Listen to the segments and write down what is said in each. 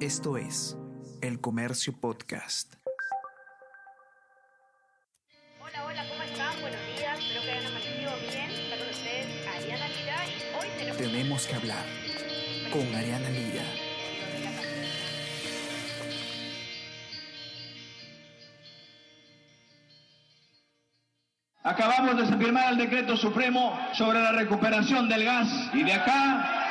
Esto es El Comercio Podcast. Hola, hola, ¿cómo están? Buenos días, espero que hayan amanecido bien. Está con ustedes Ariana Lira y hoy tenemos... Tenemos que hablar con Ariana Lira. Acabamos de firmar el decreto supremo sobre la recuperación del gas y de acá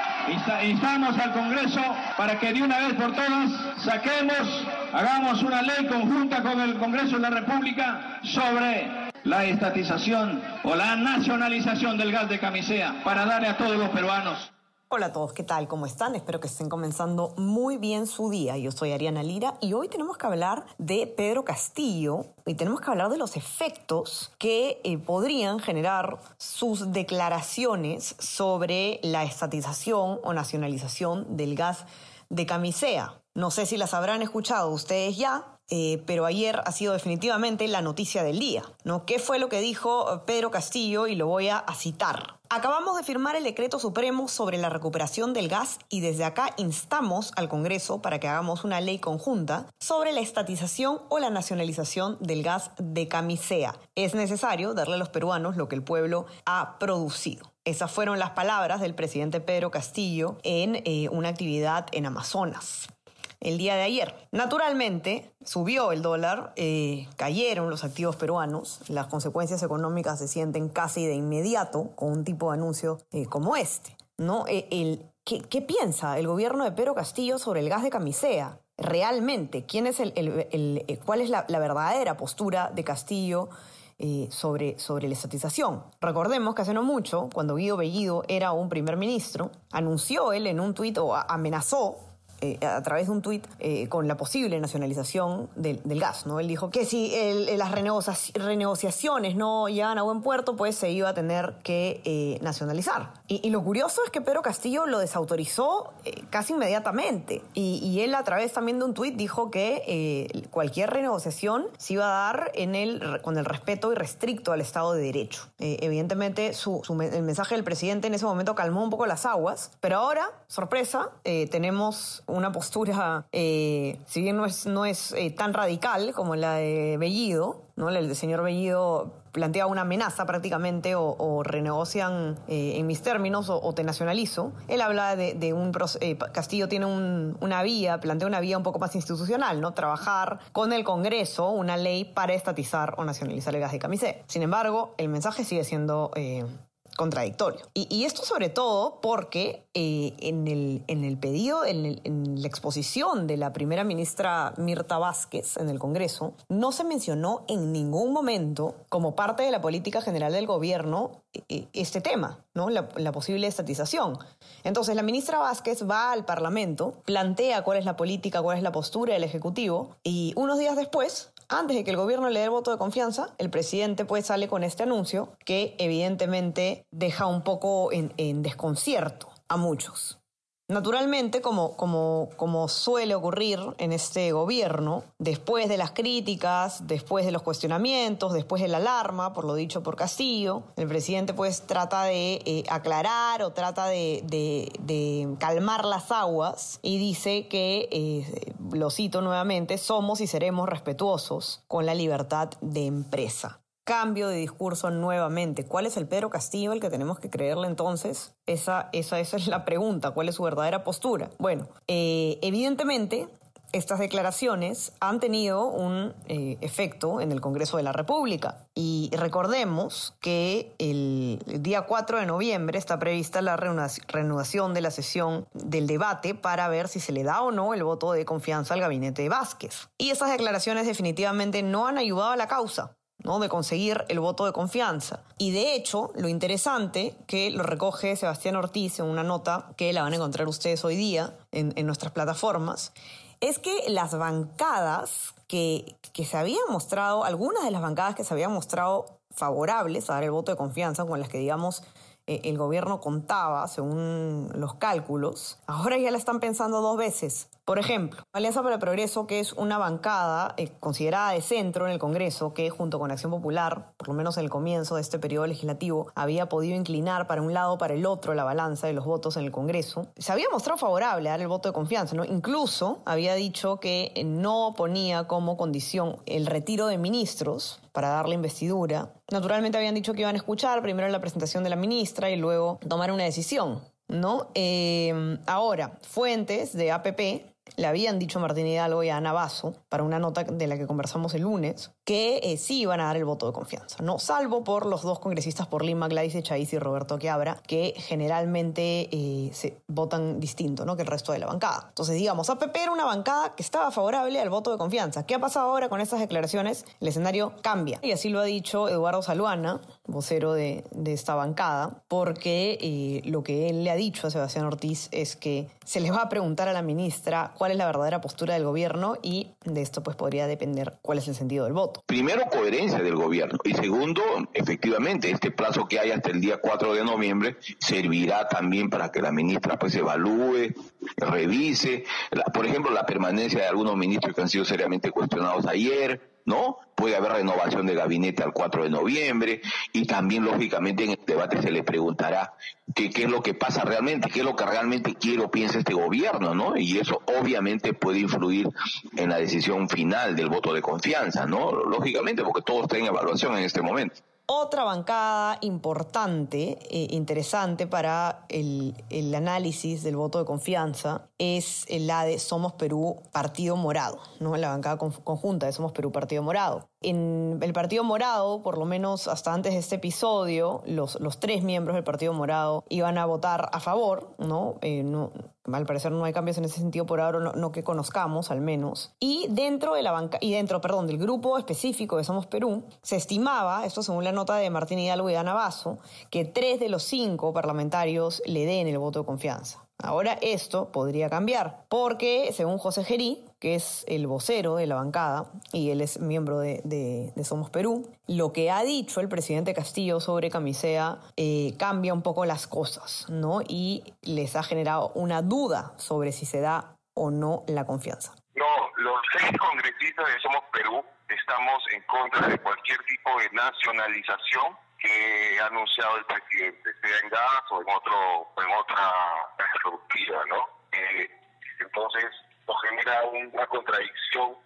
instamos al Congreso para que de una vez por todas saquemos, hagamos una ley conjunta con el Congreso de la República sobre la estatización o la nacionalización del gas de camisea para darle a todos los peruanos. Hola a todos, ¿qué tal? ¿Cómo están? Espero que estén comenzando muy bien su día. Yo soy Ariana Lira y hoy tenemos que hablar de Pedro Castillo y tenemos que hablar de los efectos que eh, podrían generar sus declaraciones sobre la estatización o nacionalización del gas de camisea. No sé si las habrán escuchado ustedes ya, eh, pero ayer ha sido definitivamente la noticia del día, ¿no? ¿Qué fue lo que dijo eh, Pedro Castillo? Y lo voy a, citar. Acabamos de firmar el decreto supremo sobre la recuperación del gas y desde acá instamos al Congreso para que hagamos una ley conjunta sobre la estatización o la nacionalización del gas de camisea. Es necesario darle a los peruanos lo que el pueblo ha producido. Esas fueron las palabras del presidente Pedro Castillo en eh, una actividad en Amazonas el día de ayer. Naturalmente, subió el dólar, eh, cayeron los activos peruanos, las consecuencias económicas se sienten casi de inmediato con un tipo de anuncio eh, como este. ¿no? Eh, el, ¿qué, piensa el gobierno de Pedro Castillo sobre el gas de camisea? Realmente, ¿quién es el, ¿cuál es la, verdadera postura de Castillo sobre, sobre la estatización. Recordemos que hace no mucho, cuando Guido Bellido era un primer ministro, anunció él en un tuit o amenazó eh, a través de un tuit eh, con la posible nacionalización del, gas. ¿no? Él dijo que si el- las renegocia- renegociaciones no llegan a buen puerto, pues se iba a tener que eh, nacionalizar. Y, lo curioso es que Pedro Castillo lo desautorizó eh, casi inmediatamente. Y, él a través también de un tuit dijo que eh, cualquier renegociación se iba a dar en el, con el respeto irrestricto al Estado de Derecho. Eh, evidentemente su, el mensaje del presidente en ese momento calmó un poco las aguas, pero ahora, sorpresa, eh, tenemos una postura, eh, si bien no es, no es eh, tan radical como la de Bellido, ¿no? El señor Bellido plantea una amenaza prácticamente o, renegocian eh, en mis términos o, te nacionalizo. Él habla de, un... eh, Castillo tiene un- una vía, plantea una vía un poco más institucional, ¿no? Trabajar con el Congreso una ley para estatizar o nacionalizar el gas de camisea. Sin embargo, el mensaje sigue siendo... eh, contradictorio. Y, esto sobre todo porque eh, en, el, en el pedido, en, la exposición de la primera ministra Mirta Vázquez en el Congreso, no se mencionó en ningún momento como parte de la política general del gobierno eh, eh, este tema, ¿no? La, la posible estatización. Entonces la ministra Vázquez va al Parlamento, plantea cuál es la política, cuál es la postura del Ejecutivo y unos días después antes de que el gobierno le dé el voto de confianza, el presidente pues sale con este anuncio que evidentemente deja un poco en, desconcierto a muchos. Naturalmente, como, como, como suele ocurrir en este gobierno, después de las críticas, después de los cuestionamientos, después de la alarma, por lo dicho por Castillo, el presidente pues trata de eh, aclarar o trata de calmar las aguas y dice que, eh, lo cito nuevamente, somos y seremos respetuosos con la libertad de empresa cambio de discurso nuevamente. ¿Cuál es el Pedro Castillo el que tenemos que creerle entonces? Esa, esa, esa es la pregunta. ¿Cuál es su verdadera postura? Bueno, eh, evidentemente estas declaraciones han tenido un eh, efecto en el Congreso de la República. Y recordemos que el día 4 de noviembre está prevista la reanudac- reanudación de la sesión del debate para ver si se le da o no el voto de confianza al gabinete de Vázquez. Y esas declaraciones definitivamente no han ayudado a la causa. ¿no? de conseguir el voto de confianza. Y de hecho, lo interesante que lo recoge Sebastián Ortiz en una nota que la van a encontrar ustedes hoy día en nuestras plataformas, es que las bancadas que, que se habían mostrado, algunas de las bancadas que se habían mostrado favorables a dar el voto de confianza, con las que digamos el gobierno contaba, según los cálculos, ahora ya la están pensando dos veces. Por ejemplo, Alianza para el Progreso, que es una bancada eh, considerada de centro en el Congreso, que junto con Acción Popular, por lo menos en el comienzo de este periodo legislativo, había podido inclinar para un lado o para el otro la balanza de los votos en el Congreso, se había mostrado favorable a dar el voto de confianza, ¿no? Incluso había dicho que no ponía como condición el retiro de ministros para dar la investidura. Naturalmente habían dicho que iban a escuchar primero la presentación de la ministra y luego tomar una decisión. ¿no? Eh, ahora, fuentes de APP le habían dicho Martín Hidalgo y a Ana Basso, para una nota de la que conversamos el lunes, que eh, sí iban a dar el voto de confianza, ¿no? Salvo por los dos congresistas por Lima, Gladys Echaiz y Roberto Quiabra, que generalmente eh, votan distinto, ¿no? Que el resto de la bancada. Entonces, digamos, APP era una bancada que estaba favorable al voto de confianza. ¿Qué ha pasado ahora con estas declaraciones? El escenario cambia. Y así lo ha dicho Eduardo Saluana, vocero de, esta bancada, porque eh, lo que él le ha dicho a Sebastián Ortiz es que se le va a preguntar a la ministra cuál es la verdadera postura del gobierno y de esto pues podría depender cuál es el sentido del voto. Primero, coherencia del gobierno. Y segundo, efectivamente, este plazo que hay hasta el día 4 de noviembre servirá también para que la ministra pues evalúe, revise, por ejemplo, la permanencia de algunos ministros que han sido seriamente cuestionados ayer, ¿no? Puede haber renovación de gabinete al 4 de noviembre y también, lógicamente, en el debate se le preguntará qué es lo que pasa realmente, qué es lo que realmente quiere o piensa este gobierno, ¿no? Y eso obviamente puede influir en la decisión final del voto de confianza, ¿no? Lógicamente, porque todo está en evaluación en este momento. Otra bancada importante, e interesante para el, el, análisis del voto de confianza es la de Somos Perú Partido Morado, ¿no? la bancada conjunta de Somos Perú Partido Morado. En el Partido Morado, por lo menos hasta antes de este episodio, los, tres miembros del Partido Morado iban a votar a favor, ¿no? Eh, al parecer no hay cambios en ese sentido por ahora, no, que conozcamos al menos. Y dentro de la banca, y dentro, perdón, del grupo específico de Somos Perú, se estimaba, esto según la nota de Martín Hidalgo y Ana Basso, que tres de los cinco parlamentarios le den el voto de confianza. Ahora esto podría cambiar, porque según José Gerí, que es el vocero de la bancada y él es miembro de, Somos Perú, lo que ha dicho el presidente Castillo sobre Camisea eh, cambia un poco las cosas, ¿no? Y les ha generado una duda sobre si se da o no la confianza. No, los seis congresistas de Somos Perú estamos en contra de cualquier tipo de nacionalización que ha anunciado el presidente, sea en gas o en otro en otra estructura, ¿no? Eh, entonces, nos genera una contradicción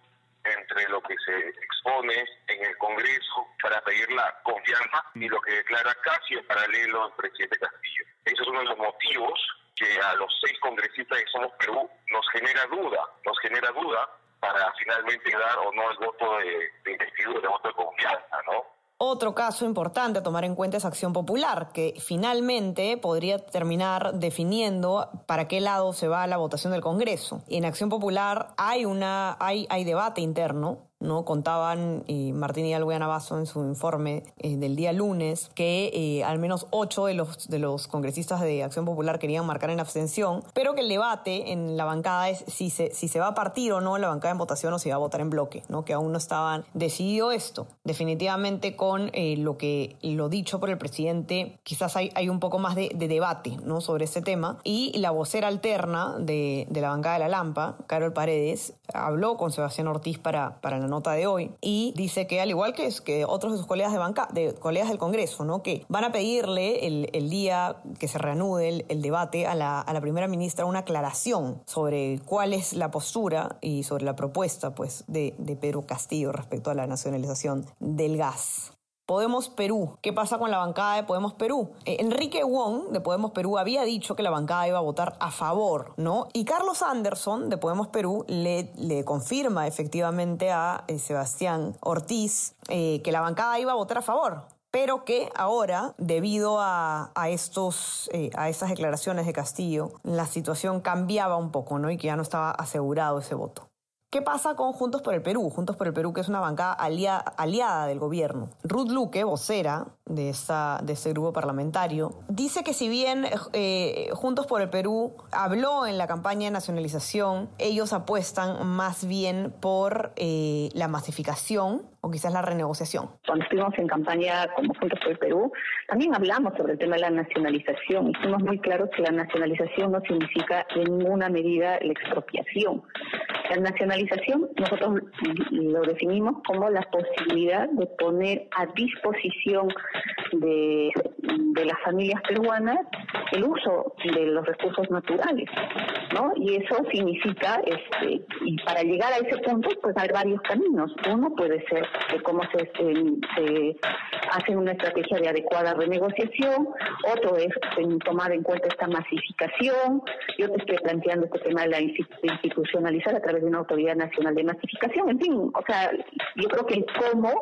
entre lo que se expone en el Congreso para pedir la confianza y lo que declara casi en paralelo el presidente Castillo. Ese es uno de los motivos que a los seis congresistas que somos Perú nos genera duda, nos genera duda para finalmente dar o no el voto de, de investidura, el voto de confianza, ¿no? Otro caso importante a tomar en cuenta es Acción Popular, que finalmente podría terminar definiendo para qué lado se va la votación del Congreso. En Acción Popular hay, una, hay, hay debate interno ¿no? Contaban y Martín y Basso en su informe eh, del día lunes que eh, al menos ocho de los, de los congresistas de Acción Popular querían marcar en abstención, pero que el debate en la bancada es si se, si se va a partir o no la bancada en votación o si va a votar en bloque, ¿no? que aún no estaban decidido esto. Definitivamente con eh, lo que lo dicho por el presidente, quizás hay, hay un poco más de, debate ¿no? sobre este tema. Y la vocera alterna de, de la bancada de la Lampa, Carol Paredes, habló con Sebastián Ortiz para, para nota de hoy y dice que al igual que, que otros de sus colegas de banca, de colegas del Congreso, ¿no? que van a pedirle el, el día que se reanude el, debate a la, a la, primera ministra una aclaración sobre cuál es la postura y sobre la propuesta pues, de Pedro Castillo respecto a la nacionalización del gas. Podemos Perú. ¿Qué pasa con la bancada de Podemos Perú? Eh, Enrique Wong de Podemos Perú había dicho que la bancada iba a votar a favor, ¿no? Y Carlos Anderson de Podemos Perú le, confirma efectivamente a eh, Sebastián Ortiz eh, que la bancada iba a votar a favor pero que ahora, debido a, a estos, a esas declaraciones de Castillo, la situación cambiaba un poco, ¿no? Y que ya no estaba asegurado ese voto. ¿Qué pasa con Juntos por el Perú? Juntos por el Perú, que es una bancada aliada del gobierno. Ruth Luque, vocera de, esta, de este grupo parlamentario, dice que si bien eh, Juntos por el Perú habló en la campaña de nacionalización, ellos apuestan más bien por eh, la masificación o quizás la renegociación. Cuando estuvimos en campaña como Juntos por el Perú, también hablamos sobre el tema de la nacionalización y muy claros que la nacionalización no significa en ninguna medida la expropiación. La nacionalización nosotros lo definimos como la posibilidad de poner a disposición de, las familias peruanas el uso de los recursos naturales, ¿no? Y eso significa, este, y para llegar a ese punto, pues hay varios caminos. Uno puede ser de cómo se, se, hace una estrategia de adecuada renegociación, otro es tomar en cuenta esta masificación, yo te estoy planteando este tema de la institucionalizar a través de una autoridad nacional de masificación, en fin, o sea, yo creo que el cómo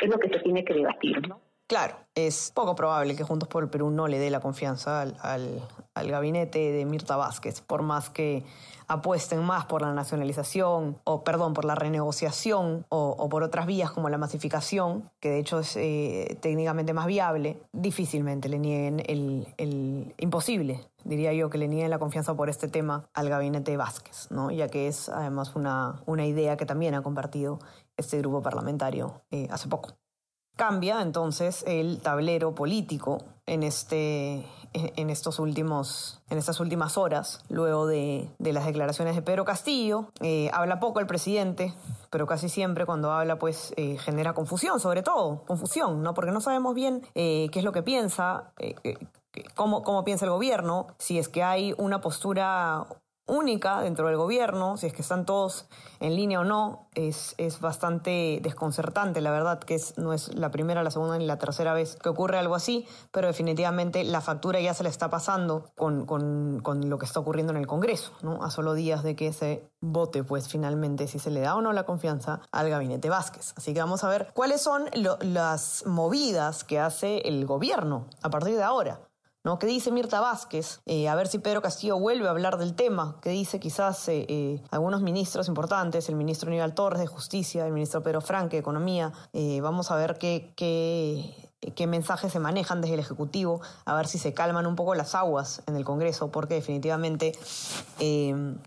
es lo que se tiene que debatir, ¿no? Claro, es poco probable que Juntos por el Perú no le dé la confianza al, gabinete de Mirta Vázquez, por más que apuesten más por la nacionalización, o perdón, por la renegociación, o, por otras vías como la masificación, que de hecho es eh, técnicamente más viable, difícilmente le nieguen el, imposible, diría yo, que le nieguen la confianza por este tema al gabinete Vázquez, ¿no? ya que es además una, una idea que también ha compartido este grupo parlamentario eh, hace poco. Cambia entonces el tablero político en, este, en, estos últimos, en estas últimas horas, luego de, las declaraciones de Pedro Castillo. Eh, habla poco el presidente, pero casi siempre cuando habla pues eh, genera confusión, sobre todo, confusión, ¿no? Porque no sabemos bien eh, qué es lo que piensa, cómo, cómo piensa el gobierno, si es que hay una postura única dentro del gobierno, si es que están todos en línea o no, es, es bastante desconcertante, la verdad, que no es la primera, la segunda ni la tercera vez que ocurre algo así, pero definitivamente la factura ya se le está pasando con, con, con lo que está ocurriendo en el Congreso, ¿no? a solo días de que se vote, pues finalmente, si se le da o no la confianza al gabinete Vázquez. Así que vamos a ver cuáles son las movidas que hace el gobierno a partir de ahora. ¿No? ¿Qué dice Mirta Vázquez? Eh, a ver si Pedro Castillo vuelve a hablar del tema. ¿Qué dice quizás eh, eh, algunos ministros importantes? El ministro Aníbal Torres de Justicia, el ministro Pedro Franque de Economía. vamos a ver qué, qué, qué mensajes se manejan desde el Ejecutivo, a ver si se calman un poco las aguas en el Congreso, porque definitivamente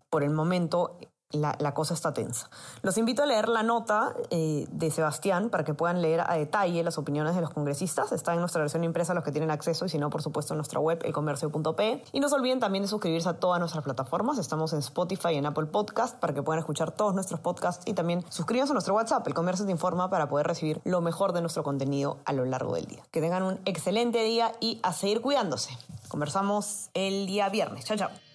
por el momento la, cosa está tensa. Los invito a leer la nota eh, de Sebastián para que puedan leer a detalle las opiniones de los congresistas. Está en nuestra versión impresa los que tienen acceso y si no, por supuesto, en nuestra web, elcomercio.p. Y no se olviden también de suscribirse a todas nuestras plataformas. Estamos en Spotify y en Apple Podcast para que puedan escuchar todos nuestros podcasts y también suscríbanse a nuestro WhatsApp, El Comercio te informa, para poder recibir lo mejor de nuestro contenido a lo largo del día. Que tengan un excelente día y a seguir cuidándose. Conversamos el día viernes. Chao, chao.